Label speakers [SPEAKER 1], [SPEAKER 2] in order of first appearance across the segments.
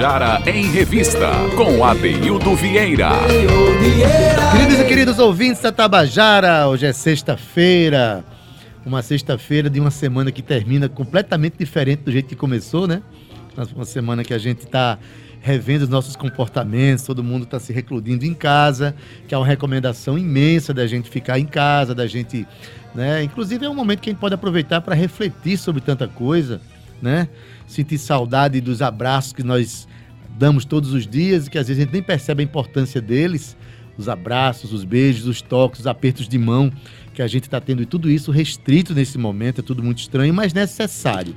[SPEAKER 1] Tabajara em Revista, com Adeildo Vieira.
[SPEAKER 2] Queridos e queridos ouvintes da Tabajara, hoje é sexta-feira. Uma sexta-feira de uma semana que termina completamente diferente do jeito que começou, né? Uma semana que a gente está revendo os nossos comportamentos, todo mundo está se recluindo em casa, que é uma recomendação imensa da gente ficar em casa, da gente. Né? Inclusive é um momento que a gente pode aproveitar para refletir sobre tanta coisa, né? Sentir saudade dos abraços que nós damos todos os dias e que às vezes a gente nem percebe a importância deles. Os abraços, os beijos, os toques, os apertos de mão que a gente está tendo e tudo isso restrito nesse momento, é tudo muito estranho, mas necessário.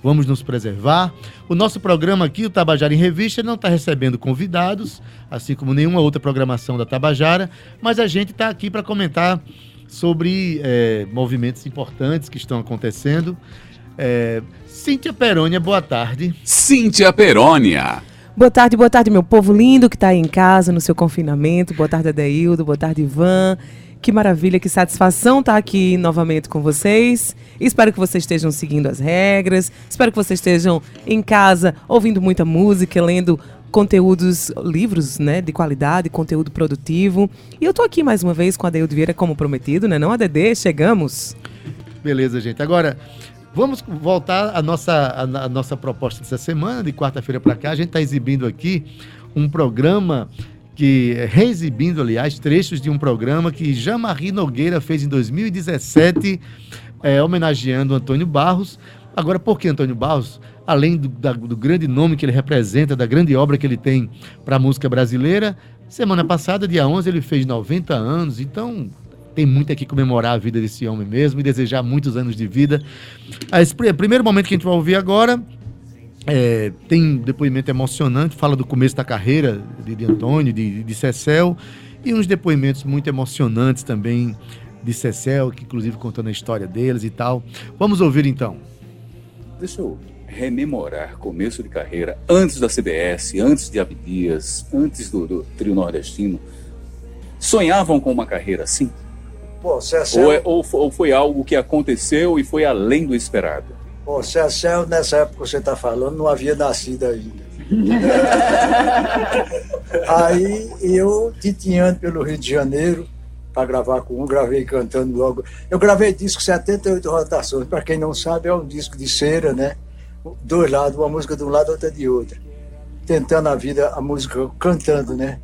[SPEAKER 2] Vamos nos preservar. O nosso programa aqui, o Tabajara em Revista, não está recebendo convidados, assim como nenhuma outra programação da Tabajara, mas a gente está aqui para comentar sobre é, movimentos importantes que estão acontecendo. É, Cíntia Perônia, boa tarde.
[SPEAKER 1] Cíntia Perônia.
[SPEAKER 3] Boa tarde, boa tarde, meu povo lindo que está aí em casa, no seu confinamento. Boa tarde, Adeildo. Boa tarde, Ivan. Que maravilha, que satisfação estar tá aqui novamente com vocês. Espero que vocês estejam seguindo as regras. Espero que vocês estejam em casa ouvindo muita música, lendo conteúdos, livros, né, de qualidade, conteúdo produtivo. E eu tô aqui mais uma vez com a Deildo Vieira como prometido, né? Não a Dedê, chegamos.
[SPEAKER 2] Beleza, gente. Agora, vamos voltar à nossa, à nossa proposta dessa semana, de quarta-feira para cá. A gente está exibindo aqui um programa que reexibindo, aliás, trechos de um programa que Jean-Marie Nogueira fez em 2017, é, homenageando Antônio Barros. Agora, por que Antônio Barros? Além do, da, do grande nome que ele representa, da grande obra que ele tem para a música brasileira, semana passada, dia 11, ele fez 90 anos, então tem muito aqui comemorar a vida desse homem mesmo e desejar muitos anos de vida. Esse primeiro momento que a gente vai ouvir agora é, tem um depoimento emocionante, fala do começo da carreira de, de Antônio, de, de Cecel, e uns depoimentos muito emocionantes também de Cecel, que inclusive contando a história deles e tal. Vamos ouvir então.
[SPEAKER 4] Deixa eu rememorar começo de carreira, antes da CBS, antes de Abdias, antes do, do trio nordestino. Sonhavam com uma carreira assim?
[SPEAKER 5] Pô, Cecel...
[SPEAKER 4] ou, é, ou, ou foi algo que aconteceu e foi além do esperado?
[SPEAKER 5] Pô, Cecel, nessa época que você está falando, não havia nascido ainda. Aí eu, titiando pelo Rio de Janeiro, para gravar com um, gravei cantando logo. Eu gravei disco 78 rotações, para quem não sabe, é um disco de cera, né? Dois lados, uma música de um lado, outra de outra. Tentando a vida, a música cantando, né?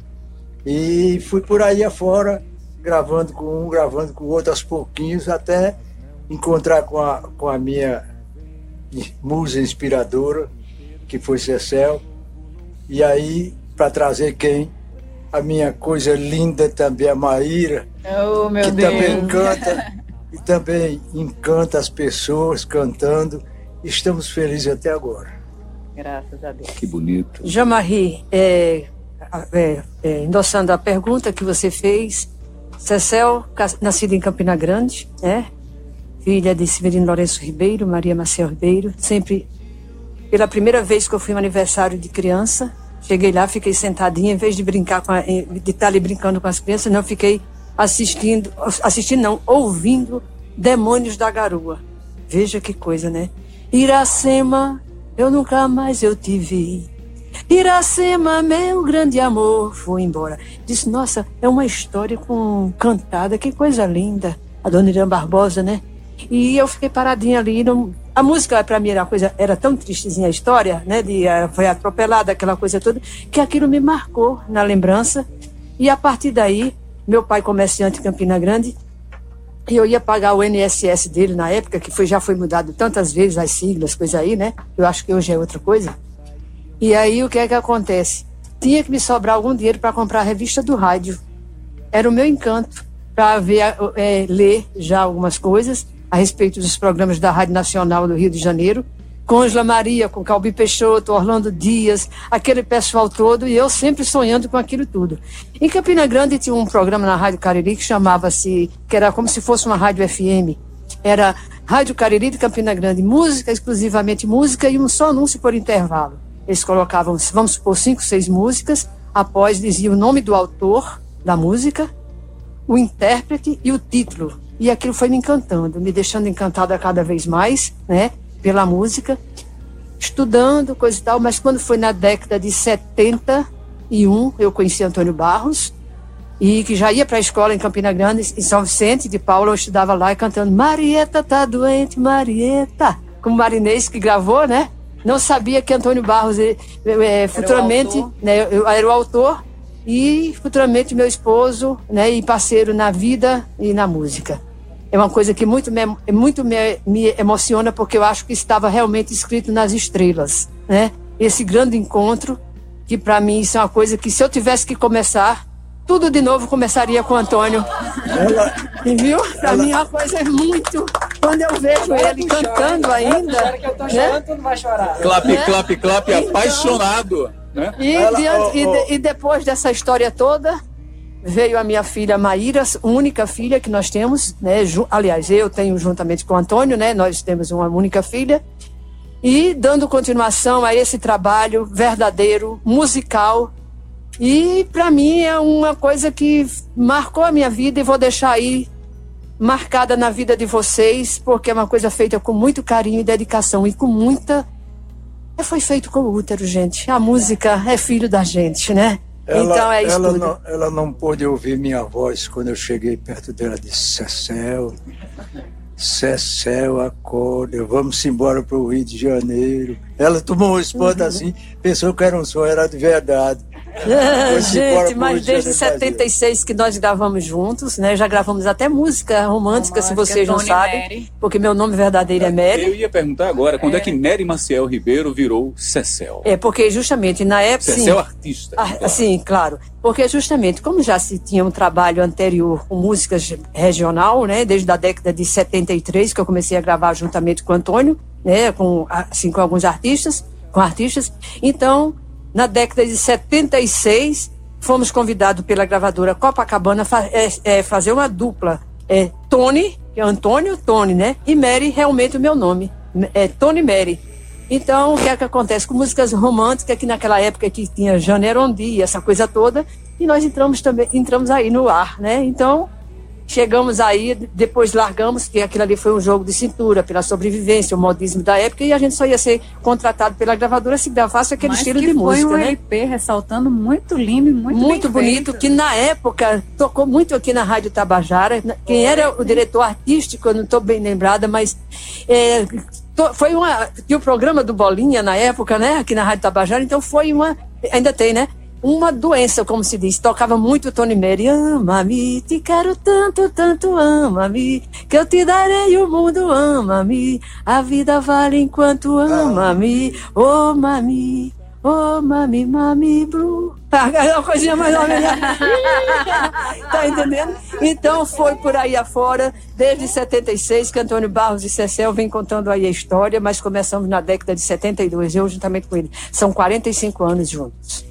[SPEAKER 5] E fui por aí afora, gravando com um, gravando com o outro aos pouquinhos, até encontrar com a, com a minha musa inspiradora, que foi Cecel. E aí, para trazer quem? A minha coisa linda também, a Maíra,
[SPEAKER 6] oh,
[SPEAKER 5] que
[SPEAKER 6] Deus.
[SPEAKER 5] também canta e também encanta as pessoas cantando. Estamos felizes até agora.
[SPEAKER 6] Graças a Deus.
[SPEAKER 4] Que bonito.
[SPEAKER 6] Jean-Marie, é, é, é, endossando a pergunta que você fez, Cecel, nascido em Campina Grande, né? filha de Severino Lourenço Ribeiro, Maria Marcel Ribeiro. Sempre, pela primeira vez que eu fui no aniversário de criança, cheguei lá, fiquei sentadinha, em vez de brincar a, de estar ali brincando com as crianças, não, fiquei assistindo, assistindo não, ouvindo Demônios da Garoa. Veja que coisa, né? Iracema, eu nunca mais eu te vi. Iracema, meu grande amor, foi embora. Disse, nossa, é uma história com cantada, que coisa linda. A dona Irã Barbosa, né? E eu fiquei paradinha ali. Não... A música, para mim, era, coisa, era tão tristezinha a história, né? De, eh, foi atropelada, aquela coisa toda, que aquilo me marcou na lembrança. E a partir daí, meu pai, comerciante em Campina Grande, e eu ia pagar o NSS dele na época, que foi, já foi mudado tantas vezes as siglas, coisa aí, né? Eu acho que hoje é outra coisa. E aí o que é que acontece? Tinha que me sobrar algum dinheiro para comprar a revista do rádio. Era o meu encanto para ver, é, ler já algumas coisas a respeito dos programas da Rádio Nacional do Rio de Janeiro, com Angela Maria, com Calbi Peixoto, Orlando Dias, aquele pessoal todo, e eu sempre sonhando com aquilo tudo. Em Campina Grande tinha um programa na Rádio Cariri que chamava-se, que era como se fosse uma rádio FM. Era Rádio Cariri de Campina Grande, música, exclusivamente música, e um só anúncio por intervalo. Eles colocavam, vamos supor, cinco, seis músicas, após dizia o nome do autor da música, o intérprete e o título e aquilo foi me encantando, me deixando encantada cada vez mais, né, pela música. estudando, coisa e tal, mas quando foi na década de 71, eu conheci Antônio Barros, e que já ia para a escola em Campina Grande, em São Vicente de Paula, eu estudava lá e cantando Marieta tá doente, Marieta, como Marinês que gravou, né? Não sabia que Antônio Barros, é, futuramente, né, eu, era o autor e futuramente meu esposo, né, e parceiro na vida e na música. É uma coisa que muito me, muito me, me emociona porque eu acho que estava realmente escrito nas estrelas, né? Esse grande encontro que para mim isso é uma coisa que se eu tivesse que começar tudo de novo começaria com o Antônio. Ela, e viu? Para mim é uma coisa muito. Quando eu vejo ele cantando ainda. Que eu tô né?
[SPEAKER 4] não vai chorar. Clap, né? clap, clap, então, apaixonado. Né?
[SPEAKER 6] E, Ela, diante, oh, oh. E, e depois dessa história toda, veio a minha filha Maíra, única filha que nós temos, né? Aliás, eu tenho juntamente com o Antônio, né? Nós temos uma única filha. E dando continuação a esse trabalho verdadeiro, musical, e para mim é uma coisa que marcou a minha vida e vou deixar aí marcada na vida de vocês, porque é uma coisa feita com muito carinho e dedicação e com muita. É, foi feito com o útero, gente. A música é filho da gente, né?
[SPEAKER 5] Ela, então é isso. Ela não, ela não pôde ouvir minha voz quando eu cheguei perto dela. Disse: Cecel, Cecel, acorda, vamos embora para o Rio de Janeiro. Ela tomou um espanto uhum. assim, pensou que era um sonho, era de verdade.
[SPEAKER 6] gente, mas desde 76 que nós gravamos juntos, né? Já gravamos até música romântica, se vocês não sabem. Mary. Porque meu nome verdadeiro é Mary.
[SPEAKER 4] Eu ia perguntar agora, quando é, é que Mary Maciel Ribeiro virou Cecel?
[SPEAKER 6] É, porque justamente na época.
[SPEAKER 4] Cecel sim, artista.
[SPEAKER 6] Ah, claro. Sim, claro. Porque justamente, como já se tinha um trabalho anterior com músicas regional, né? Desde a década de 73, que eu comecei a gravar juntamente com o Antônio, né? Com, assim, com alguns artistas, com artistas. Então, na década de 76, fomos convidados pela gravadora Copacabana a é, é, fazer uma dupla. É, Tony, que é Antônio Tony, né? E Mary, realmente o meu nome. É Tony Mary. Então, o que é que acontece? Com músicas românticas, que naquela época que tinha Janeiro Ondi, essa coisa toda, e nós entramos também, entramos aí no ar, né? Então, Chegamos aí, depois largamos, que aquilo ali foi um jogo de cintura, pela sobrevivência, o modismo da época, e a gente só ia ser contratado pela gravadora se gravasse aquele Mas estilo de música.
[SPEAKER 7] Foi um
[SPEAKER 6] né?
[SPEAKER 7] LP ressaltando muito lindo, muito
[SPEAKER 6] Muito bonito,
[SPEAKER 7] feito.
[SPEAKER 6] que na época tocou muito aqui na Rádio Tabajara. Quem era o diretor artístico, eu não estou bem lembrada, mas é, foi uma. Tinha o programa do Bolinha na época, né? Aqui na Rádio Tabajara, então foi uma. Ainda tem, né? Uma doença, como se diz. Tocava muito Tony Mary. Ama-me, te quero tanto, tanto, ama-me, que eu te darei o mundo, ama-me. A vida vale enquanto ama-me, oh mami. Oh, mami, mami, blue. É uma coisinha mais ou menos. tá entendendo? Então foi por aí afora, desde 76, que Antônio Barros e Cecel vem contando aí a história, mas começamos na década de 72, eu juntamente com ele. São 45 anos juntos.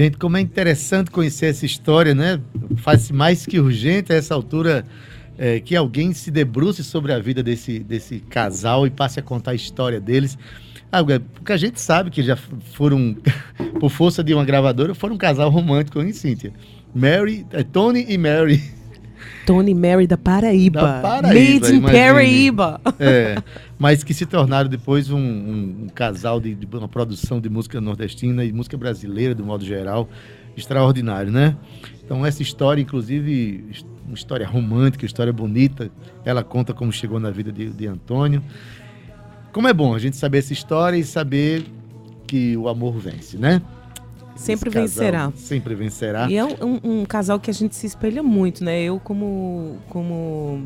[SPEAKER 2] Gente, como é interessante conhecer essa história, né? Faz mais que urgente a essa altura é, que alguém se debruce sobre a vida desse, desse casal e passe a contar a história deles. Ah, porque a gente sabe que já foram, por força de uma gravadora, foram um casal romântico, hein, Cíntia? Mary, é, Tony e Mary.
[SPEAKER 3] Tony Mary da Paraíba. Da Paraíba Made in Paraíba.
[SPEAKER 2] É, mas que se tornaram depois um, um, um casal de, de, uma produção de música nordestina e música brasileira, do modo geral, extraordinário, né? Então essa história, inclusive, uma história romântica, história bonita, ela conta como chegou na vida de, de Antônio. Como é bom a gente saber essa história e saber que o amor vence, né?
[SPEAKER 3] Sempre vencerá.
[SPEAKER 2] Sempre vencerá.
[SPEAKER 3] E é um, um, casal que a gente se espelha muito, né? Eu como como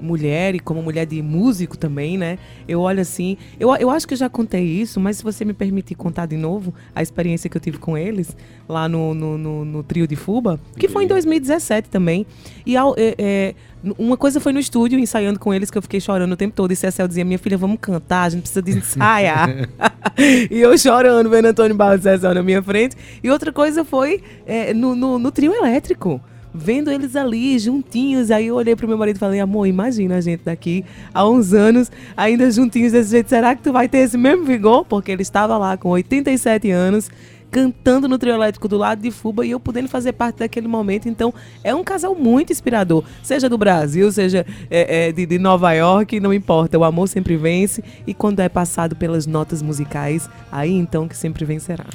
[SPEAKER 3] mulher e como mulher de músico também, né? Eu olho assim, eu, eu acho que eu já contei isso, mas se você me permitir contar de novo a experiência que eu tive com eles lá no, no, no, no trio de Fuba, que foi em 2017 também. E ao, é, é, uma coisa foi no estúdio, ensaiando com eles, que eu fiquei chorando o tempo todo. E Cecel dizia, minha filha, vamos cantar, a gente precisa de ensaiar. e eu chorando, vendo Antônio Barros e Cecel na minha frente. E outra coisa foi é, no, no, no trio elétrico vendo eles ali juntinhos. Aí eu olhei pro meu marido e falei: amor, imagina a gente daqui há uns anos, ainda juntinhos desse jeito. Será que tu vai ter esse mesmo vigor? Porque ele estava lá com 87 anos, cantando no trio elétrico do lado de Fuba e eu podendo fazer parte daquele momento. Então, é um casal muito inspirador. Seja do Brasil, seja é, é, de, de Nova York, não importa. O amor sempre vence e quando é passado pelas notas musicais, aí então que sempre vencerá.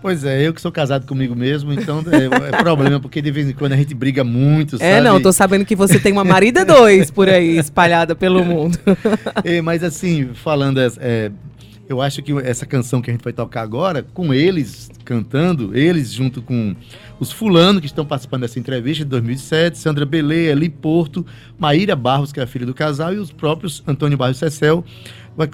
[SPEAKER 2] Pois é, eu que sou casado comigo mesmo, então é, é problema, porque de vez em quando a gente briga muito,
[SPEAKER 3] É,
[SPEAKER 2] sabe?
[SPEAKER 3] não, tô sabendo que você tem uma marida dois por aí, espalhada pelo mundo.
[SPEAKER 2] É, mas assim, falando, é, eu acho que essa canção que a gente vai tocar agora, com eles cantando, eles junto com os fulano que estão participando dessa entrevista de 2007, Sandra Belê, Eli Porto, Maíra Barros, que é a filha do casal, e os próprios Antônio Barros e Cecel,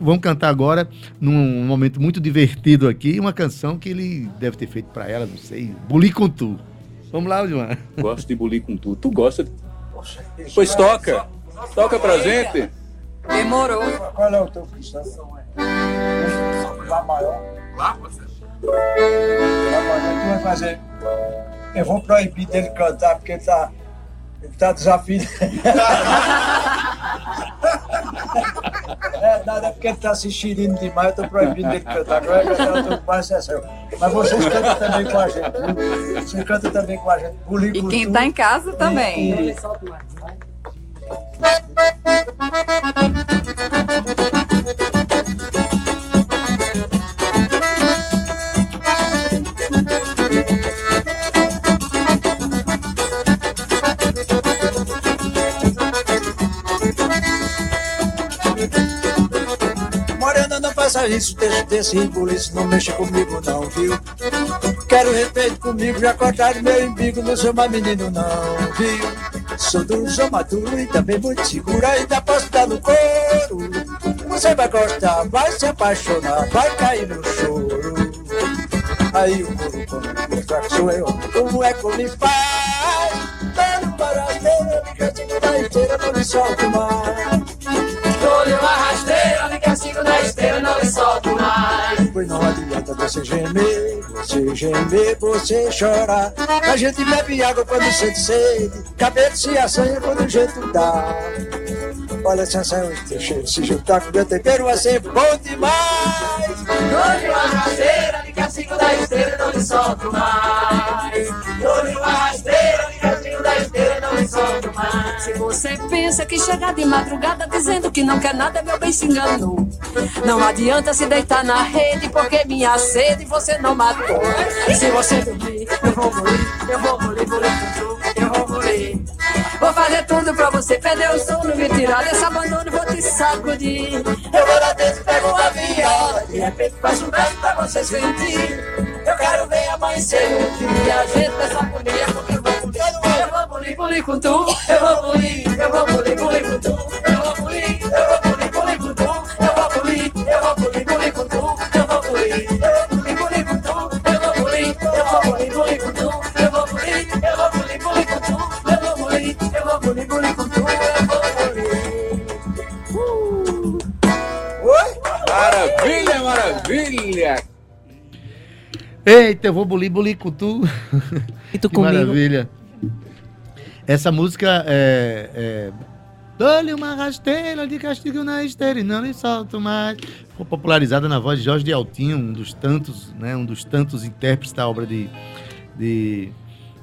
[SPEAKER 2] vão cantar agora, num momento muito divertido aqui, uma canção que ele deve ter feito para ela, não sei, Buli com Tu. Vamos lá, João.
[SPEAKER 4] Gosto de bulir com tu. Tu gosta? de- Pois toca. Toca pra gente.
[SPEAKER 6] Demorou.
[SPEAKER 5] Qual é o teu cristão? Lá maior.
[SPEAKER 1] Lá, parceiro.
[SPEAKER 5] Lá maior, tu vai fazer. Eu vou proibir dele cantar porque ele tá. Ele tá desafinado. É, nada, é porque ele tá se enxerindo demais, eu tô proibindo dele cantar. Agora ele cantar o teu pai, Cecil. Mas vocês cantam também com a gente, viu? Você canta também com a gente.
[SPEAKER 7] E quem tá em casa também.
[SPEAKER 5] E- Morena, isso, deixa desse rebuliço, não mexa comigo não, viu? Quero respeito comigo, já cortaram meu embigo, não sou mais menino não, viu? Sou duro, sou maduro e também muito seguro, ainda posso dar no couro. Você vai gostar, vai se apaixonar, vai cair no choro. Aí o couro mostrar que sou eu, como é que me faz? Dando barateira, me cantinho da esteira, não me solto mais. Pois não adianta você gemer, você gemer, você chorar. A gente bebe água quando sente sede, cabelo se assanha quando o jeito dá. Olha, Sansão, esse cheiro, se juntar com meu tempero vai ser bom demais.
[SPEAKER 8] Olho uma rasteira, me castigo na esteira, não me solto mais.
[SPEAKER 6] Você pensa que chegar de madrugada dizendo que não quer nada, meu bem se enganou. Não adianta se deitar na rede, porque minha sede você não matou. Se você dormir, eu vou morrer, eu vou morrer, vou tudo, eu vou morrer. Vou fazer tudo pra você perder o sono, me tirar desse abandono, vou te sacudir. Eu vou lá dentro, pego uma viola, de repente faz um verso pra você sentir. Eu quero ver amanhecer um dia, a gente nessa agonia, porque eu com tu, eu vou bulir, eu vou bulir com tu, eu vou bulir, eu vou bulir com tu, eu vou bulir, eu vou bulir com tu, eu vou bulir, eu vou bulir com tu, eu vou bulir, eu vou bulir com tu, eu vou bulir, eu vou bulir com tu, eu vou bulir, eu vou tu, eu vou.
[SPEAKER 5] Oi?
[SPEAKER 4] Maravilha, maravilha.
[SPEAKER 2] Eita, eu vou bulir, bulir com tu.
[SPEAKER 3] E tu
[SPEAKER 2] Que
[SPEAKER 3] comigo?
[SPEAKER 2] maravilha. Essa música é. é Dou-lhe uma rasteira de castigo na esteira e não lhe solto mais. Foi popularizada na voz de Jorge de Altinho, um dos tantos, né, um dos tantos intérpretes da obra de, de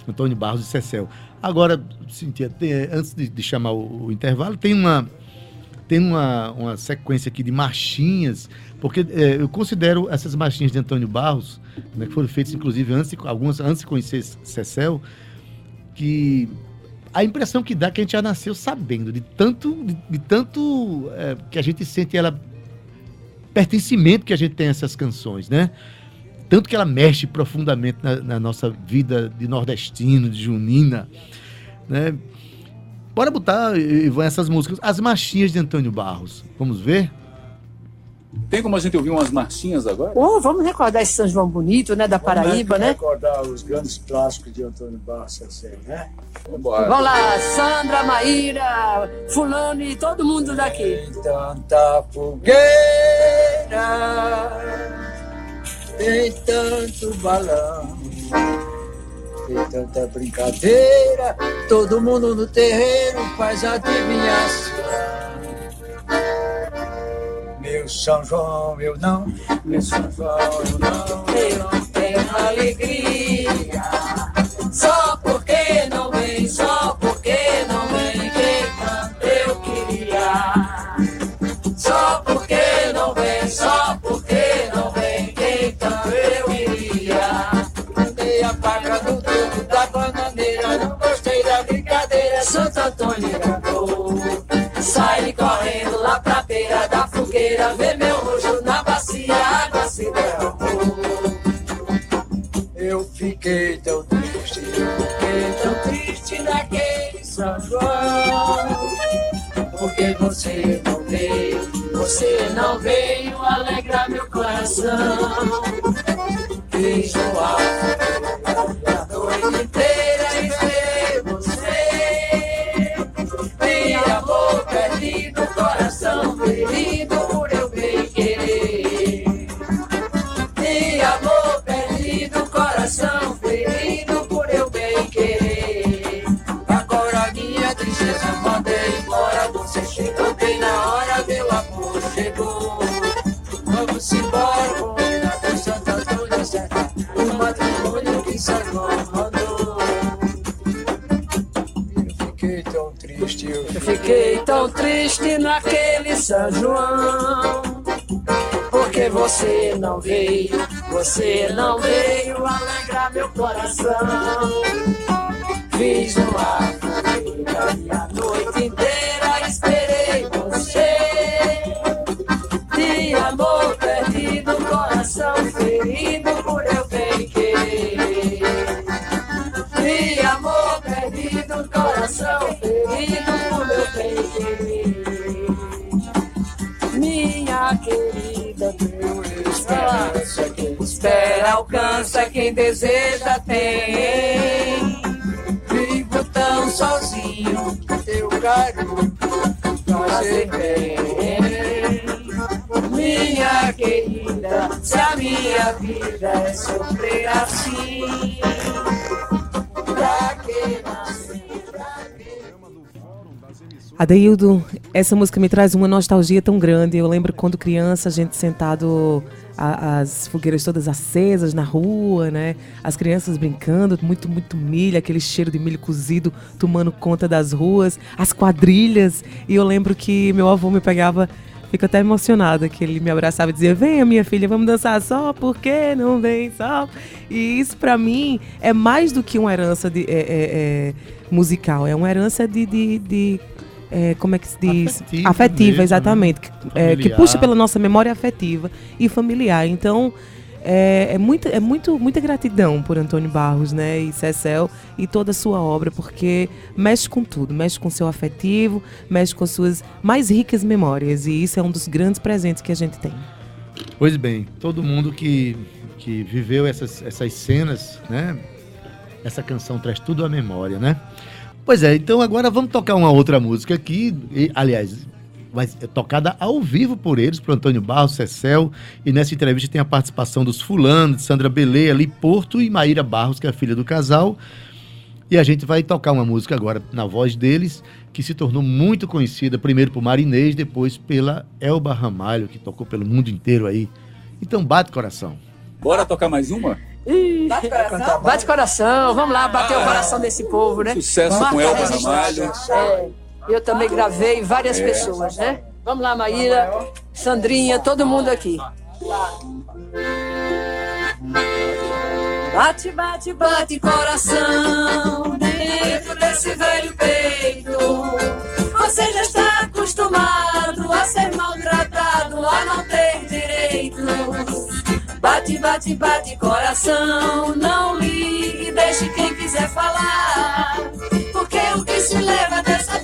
[SPEAKER 2] Antônio Barros e Cecel. Agora, Cintia, antes de, de chamar o, o intervalo, tem uma tem uma, uma sequência aqui de marchinhas, porque é, eu considero essas marchinhas de Antônio Barros, né, que foram feitas inclusive antes, algumas antes de conhecer Cecel, que a impressão que dá é que a gente já nasceu sabendo de tanto, de, de tanto é, que a gente sente ela pertencimento que a gente tem a essas canções, né? Tanto que ela mexe profundamente na, na nossa vida de nordestino, de junina, né? Bora botar, Ivan, essas músicas. As marchinhas de Antônio Barros. Vamos ver?
[SPEAKER 4] Tem como a gente ouvir umas marchinhas agora?
[SPEAKER 6] Oh, vamos recordar esse São João bonito, né, da Paraíba,
[SPEAKER 5] Vamos
[SPEAKER 6] né?
[SPEAKER 5] recordar os grandes clássicos de Antônio Barros, Cecil, né?
[SPEAKER 4] Vambora.
[SPEAKER 6] Vamos lá, Sandra, Maíra, Fulano e todo mundo daqui.
[SPEAKER 5] Tem tanta fogueira, tem tanto balão, tem tanta brincadeira, todo mundo no terreiro faz adivinhação. Meu São João, eu não, meu São João, eu não,
[SPEAKER 6] Eu não tenho alegria. Só porque não vem, só porque não vem quem tanto eu queria. Só porque não vem, só porque não vem quem tanto eu queria. Andei a faca no tubo da bananeira, não gostei da brincadeira, Santo Antônio João. Porque você não veio, você não veio alegrar meu coração. Fiz no
[SPEAKER 9] triste
[SPEAKER 6] naquele São João. Porque você não veio, você não veio alegrar meu coração. Fiz no ar alcança, quem deseja tem. Vivo tão sozinho, teu carinho fazer bem. Minha querida, se a minha vida é sofrer assim, pra que?
[SPEAKER 3] Adeildo, essa música me traz uma nostalgia tão grande. Eu lembro quando criança, a gente sentado, a- as fogueiras todas acesas na rua, né? As crianças brincando, muito, muito milho, aquele cheiro de milho cozido tomando conta das ruas, as quadrilhas. E eu lembro que meu avô me pegava, fico até emocionada, que ele me abraçava e dizia: Venha, minha filha, vamos dançar só, porque não vem só? E isso, pra mim, é mais do que uma herança de, é- é- é musical, é uma herança de- de- de é, como é que se diz?
[SPEAKER 2] Afetiva
[SPEAKER 3] Afetiva,
[SPEAKER 2] mesmo,
[SPEAKER 3] exatamente. que- é, que puxa pela nossa memória afetiva e familiar. Então, é, é, muita, é muito, muita gratidão por Antônio Barros, né? E Cecel e toda a sua obra, porque mexe com tudo, mexe com seu afetivo, mexe com suas mais ricas memórias. E isso é um dos grandes presentes que a gente tem.
[SPEAKER 2] Pois bem, todo mundo que, que viveu essas, essas cenas, né? Essa canção traz tudo à memória, né? Pois é, então agora vamos tocar uma outra música aqui. E, aliás, vai tocada ao vivo por eles, por Antônio Barros, Cecel. E nessa entrevista tem a participação dos fulanos, Sandra Belê, Ali Porto e Maíra Barros, que é a filha do casal. E a gente vai tocar uma música agora na voz deles, que se tornou muito conhecida, primeiro por Marinês, depois pela Elba Ramalho, que tocou pelo mundo inteiro aí. Então bate coração.
[SPEAKER 4] Bora tocar mais uma?
[SPEAKER 5] Ih, Bate coração, vamos lá bater o coração desse povo, né?
[SPEAKER 4] Sucesso
[SPEAKER 5] Marca
[SPEAKER 4] com
[SPEAKER 5] a
[SPEAKER 4] Elba. Ramalho.
[SPEAKER 5] É, eu também gravei várias
[SPEAKER 4] É.
[SPEAKER 5] pessoas, né? Vamos lá, Maíra, Sandrinha, todo mundo aqui. Bate, bate, bate coração Bate, bate, coração, não ligue, deixe quem quiser falar. Porque o que se leva dessa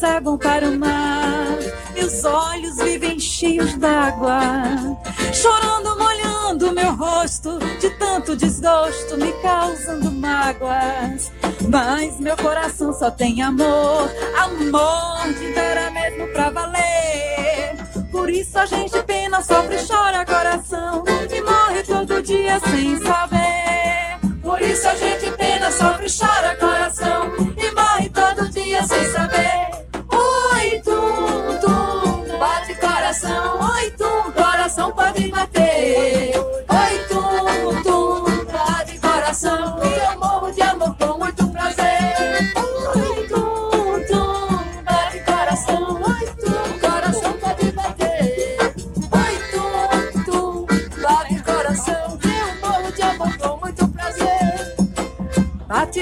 [SPEAKER 7] desaguam para o mar os olhos vivem cheios d'água, chorando, molhando meu rosto de tanto desgosto, me causando mágoas. Mas meu coração só tem amor, amor de vera mesmo pra valer. Por isso a gente pena, sofre, chora coração e morre todo dia sem saber. Por isso a gente pena, sofre, chora coração e morre todo dia sem saber. Coração. Oi, tum, coração pode bater.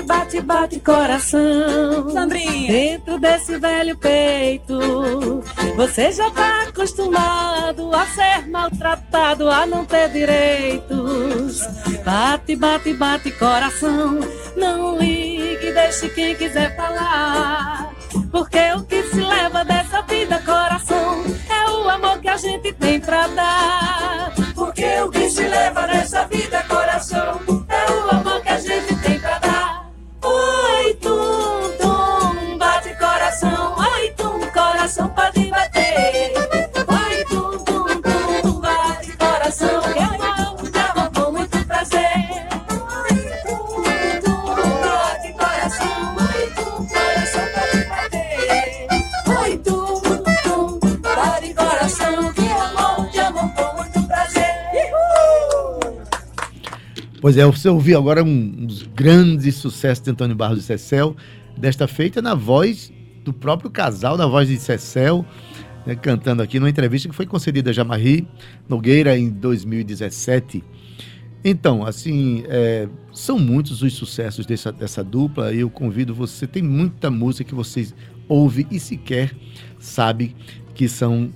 [SPEAKER 7] Bate, bate, coração. Sandrinha. Dentro desse velho peito. Você já tá acostumado a ser maltratado, a não ter direitos. Bate, bate, bate coração. Não ligue, deixe quem quiser falar. Porque o que se leva dessa vida, coração, é o amor que a gente tem pra dar. Porque o que se leva dessa vida, coração, é o amor que a gente tem
[SPEAKER 2] Pois é, você ouviu agora um, um dos grandes sucessos de Antônio Barros de Cecel, desta feita na voz do próprio casal, na voz de Cecel, né, cantando aqui numa entrevista que foi concedida a Jamarri Nogueira em 2017. Então, assim, é, são muitos os sucessos dessa, dessa dupla e eu convido você, tem muita música que vocês ouvem e sequer sabe que são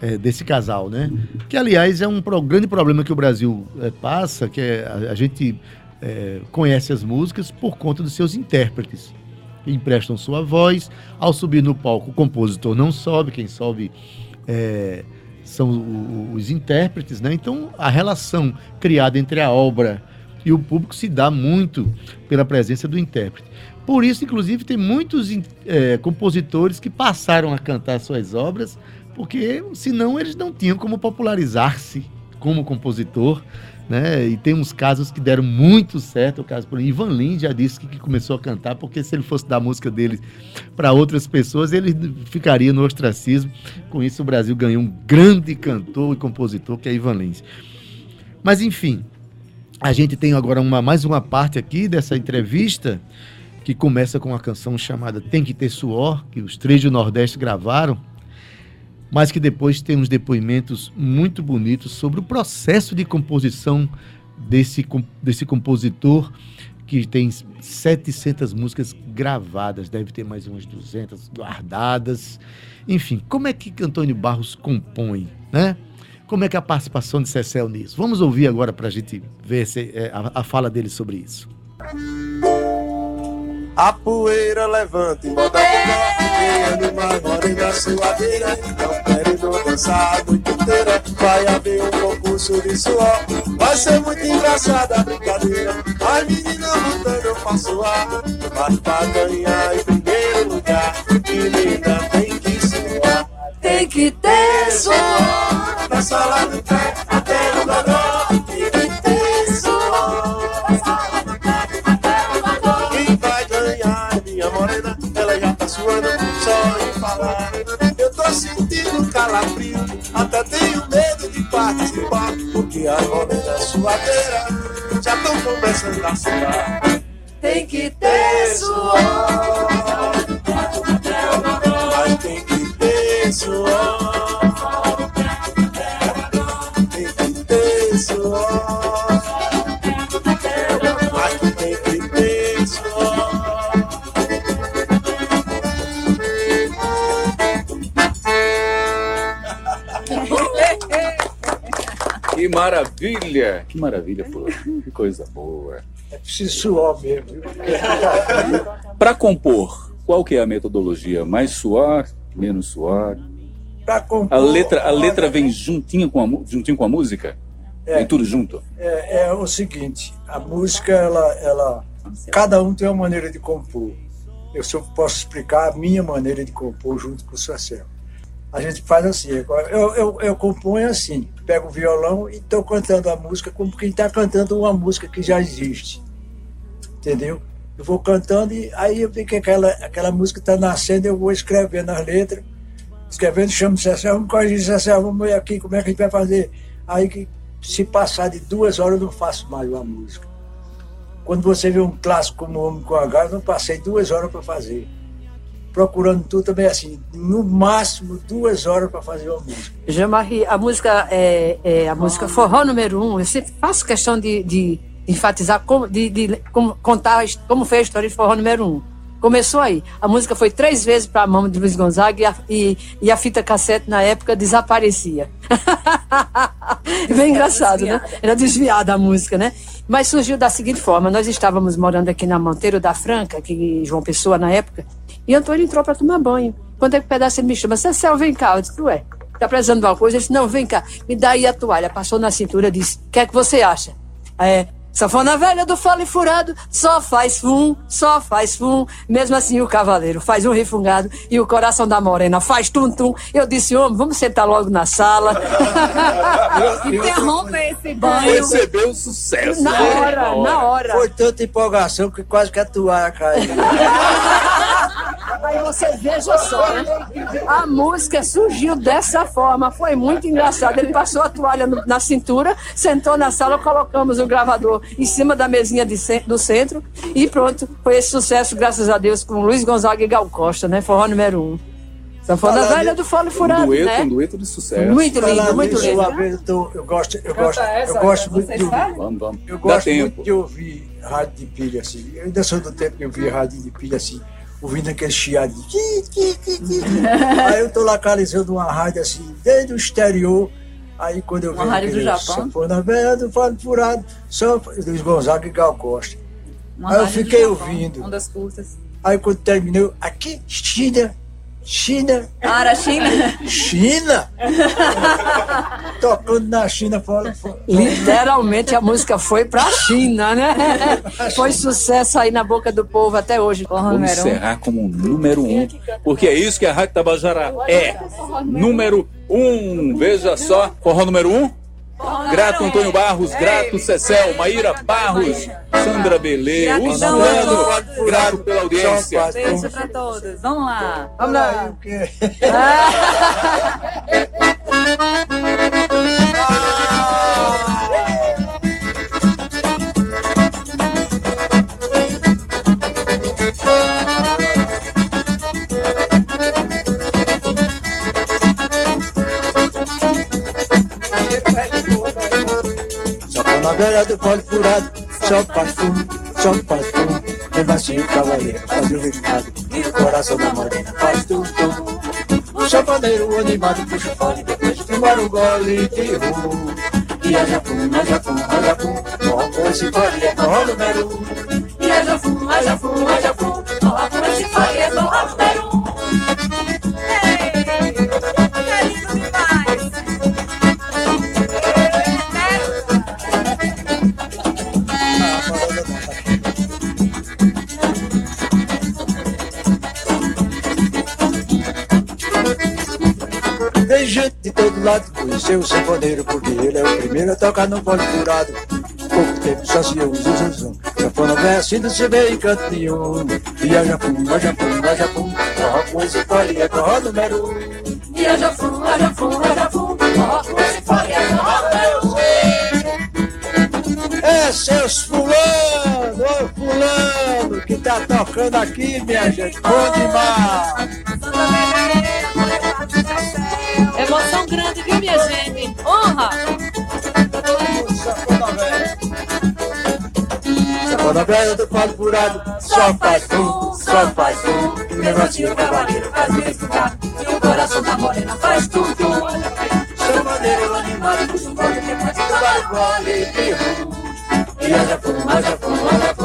[SPEAKER 2] é, desse casal, né? Que, aliás, é um pro- grande problema que o Brasil é, passa, que é a, a gente é, conhece as músicas por conta dos seus intérpretes, emprestam sua voz. Ao subir no palco, o compositor não sobe, quem sobe é, são o- os intérpretes, né? Então, a relação criada entre a obra e o público se dá muito pela presença do intérprete. Por isso, inclusive, tem muitos é, compositores que passaram a cantar suas obras, porque senão eles não tinham como popularizar-se como compositor. Né? E tem uns casos que deram muito certo. O caso, por Ivan Lins já disse que, que começou a cantar, porque se ele fosse dar a música dele para outras pessoas, ele ficaria no ostracismo. Com isso, o Brasil ganhou um grande cantor e compositor, que é Ivan Lins. Mas, enfim, a gente tem agora uma, mais uma parte aqui dessa entrevista, que começa com uma canção chamada Tem Que Ter Suor, que os três do Nordeste gravaram, mas que depois tem uns depoimentos muito bonitos sobre o processo de composição desse, desse compositor que tem 700 músicas gravadas, deve ter mais umas 200 guardadas. Enfim, como é que Antônio Barros compõe, né? Como é que é a participação de Cecel nisso? Vamos ouvir agora para a gente ver se- é, a, a fala dele sobre isso.
[SPEAKER 10] A poeira levanta e bota Quem animais morem na suadeira Não querem não dançar a noite inteira Vai haver um concurso de suor. Vai ser muito engraçada a brincadeira As meninas lutando eu faço ar Mas pra ganhar em primeiro lugar. Menina tem que suar.
[SPEAKER 8] Tem que ter suor.
[SPEAKER 10] Na sala do pé Já tão começando a suar
[SPEAKER 8] Tem que ter suor
[SPEAKER 10] Que
[SPEAKER 4] maravilha! Que maravilha, pô. Que coisa boa.
[SPEAKER 5] É preciso suor mesmo.
[SPEAKER 4] Para compor qual que é a metodologia? Mais suar, menos suar?
[SPEAKER 5] Pra compor,
[SPEAKER 4] A letra, a letra vem juntinho com a, juntinho com a música?
[SPEAKER 5] É.
[SPEAKER 4] Vem tudo junto?
[SPEAKER 5] É, é o seguinte, a música, ela, ela, cada um tem uma maneira de compor. Eu só posso explicar a minha maneira de compor junto com o Cecel. A gente faz assim, eu, eu, eu componho assim, pego o violão e estou cantando a música como quem está cantando uma música que já existe. Entendeu? Eu vou cantando e aí eu vi que aquela, aquela música está nascendo, eu vou escrevendo as letras, escrevendo, chamo o Cecel, vamos corrigir, Cecel, vamos aqui como é que a gente vai fazer. Aí que se passar de duas horas eu não faço mais uma música. Quando você vê um clássico como Homem com H, eu não passei duas horas para fazer. Procurando tudo também assim, no máximo duas horas para fazer uma música.
[SPEAKER 6] Jean-Marie, a música é, é a música forró número um. Eu sempre faço questão de, de enfatizar como, de, de como contar como foi a história de forró número um. Começou aí. A música foi três vezes para a mão de Luiz Gonzaga e a, e, e a fita cassete na época desaparecia. Bem engraçado, né? Era desviada a música, né? Mas surgiu da seguinte forma: nós estávamos morando aqui na Monteiro da Franca, que João Pessoa na época, e Antônio entrou para tomar banho. Quando é que o pedaço ele me chama, Cecel, vem cá. Eu disse, ué, tá precisando de alguma coisa? Ele disse, não, vem cá, me dá aí a toalha. Passou na cintura disse, o que é que você acha? É, Safona velha do fole furado, só faz fum, só faz fum. Mesmo assim, o cavaleiro faz um refungado e o coração da morena faz tum-tum. Eu disse, homem, vamos sentar logo na sala.
[SPEAKER 7] Interrompa esse banho.
[SPEAKER 4] Percebeu o sucesso.
[SPEAKER 6] na
[SPEAKER 4] né?
[SPEAKER 6] hora, na hora.
[SPEAKER 5] Foi tanta empolgação que quase que a toalha caiu.
[SPEAKER 6] Aí você veja só, né? A música surgiu dessa forma, foi muito engraçado. Ele passou a toalha no- na cintura, sentou na sala, colocamos o gravador em cima da mesinha de do centro e pronto. Foi esse sucesso, graças a Deus, com Luiz Gonzaga e Gal Costa, né? Forró número um. Sanfona
[SPEAKER 5] Falar
[SPEAKER 6] velha do fole
[SPEAKER 4] Um
[SPEAKER 6] furado,
[SPEAKER 4] dueto,
[SPEAKER 6] né?
[SPEAKER 4] um dueto de sucesso.
[SPEAKER 6] Muito lindo,
[SPEAKER 5] Falar
[SPEAKER 6] muito lindo.
[SPEAKER 5] uma vez eu, gosto, eu gosto, eu gosto muito de ouvir.
[SPEAKER 4] Vamos, vamos.
[SPEAKER 5] Eu
[SPEAKER 4] Dá
[SPEAKER 5] gosto
[SPEAKER 4] tempo.
[SPEAKER 5] muito de ouvir rádio de pilha assim. Eu ainda sou do tempo que eu via rádio de pilha assim, ouvindo aquele chiado de. Aí eu tô localizando uma rádio assim, desde o exterior. Aí quando eu
[SPEAKER 7] Uma
[SPEAKER 5] vi
[SPEAKER 7] rádio do Japão?
[SPEAKER 5] sanfona velha do Fado Furado, só Luiz Gonzaga e Gal Costa.
[SPEAKER 7] Uma
[SPEAKER 5] Aí eu fiquei
[SPEAKER 7] Japão,
[SPEAKER 5] ouvindo.
[SPEAKER 7] Ondas curtas.
[SPEAKER 5] Aí quando terminou, aqui, China, China,
[SPEAKER 7] Ah, era China?
[SPEAKER 5] China! Tocando na China fora. fora-
[SPEAKER 6] Literalmente a música foi pra China, né? Foi sucesso aí na boca do povo até hoje.
[SPEAKER 4] Vamos
[SPEAKER 7] número um.
[SPEAKER 4] encerrar como número um, porque é isso que a Rádio Tabajara é. Número um. Veja só, forró número um. Grato Antônio Barros, grato Cecel, Maíra Barros, Sandra Belê,
[SPEAKER 7] todos.
[SPEAKER 4] grato pela audiência.
[SPEAKER 7] Beijo pra todos. Vamos lá.
[SPEAKER 5] Vamos lá. o quê? Velha do pole furado, só fumo, só faz fumo. Mesmo assim o cavaleiro faz o recado, e o coração da morena faz tudo. O chapaneiro animado puxa o fole, depois de tomar gole de rum. E a jafum, a jafum, a forró com esse fole é forró número um.
[SPEAKER 8] E a jafum, a jafum, a forró com esse forró
[SPEAKER 7] que
[SPEAKER 5] conheceu o sanfoneiro porque ele é o primeiro a tocar no pole furado. Pouco tempo só se usa o zunzum. Sanfona velha assim não se vê em canto nenhum. E a jafum, a jafum, a jafum, forró com esse pole é forró número um.
[SPEAKER 8] E a jafum, a jafum, a jafum, forró com esse fole é forró número um.
[SPEAKER 5] É seus fulano, ô fulano, que tá tocando aqui, minha gente. Bom demais!
[SPEAKER 7] Emoção grande, viu, minha gente? Honra!
[SPEAKER 5] Sanfona velha. Do pole furado, só faz fum, só faz fum. E o negocinho cavaleiro faz o recado, e o coração da morena faz tudo. Sanfoneiro animado, puxa o fole, depois de tomar o gole de rum. E a jafum, a jafum, a jafum,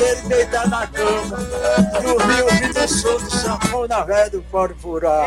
[SPEAKER 5] e deitar na cama. Dormiu ouvindo o som do sanfona velho do pode furar.